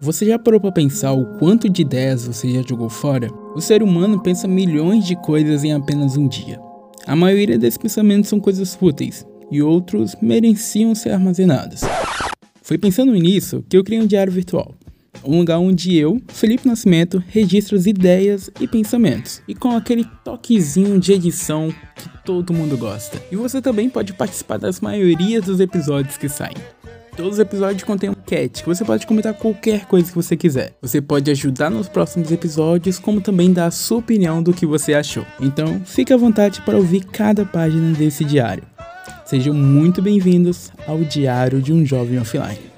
Você já parou para pensar o quanto de ideias você já jogou fora? O ser humano pensa milhões de coisas em apenas um dia. A maioria desses pensamentos são coisas fúteis e outros mereciam ser armazenados. Foi pensando nisso que eu criei um diário virtual. Um lugar onde eu, Felipe Nascimento, registro as ideias e pensamentos. E com aquele toquezinho de edição que todo mundo gosta. E você também pode participar das maiorias dos episódios que saem. Todos os episódios contêm um cat, que você pode comentar qualquer coisa que você quiser. Você pode ajudar nos próximos episódios, como também dar a sua opinião do que você achou. Então, fique à vontade para ouvir cada página desse diário. Sejam muito bem-vindos ao Diário de um Jovem Offline.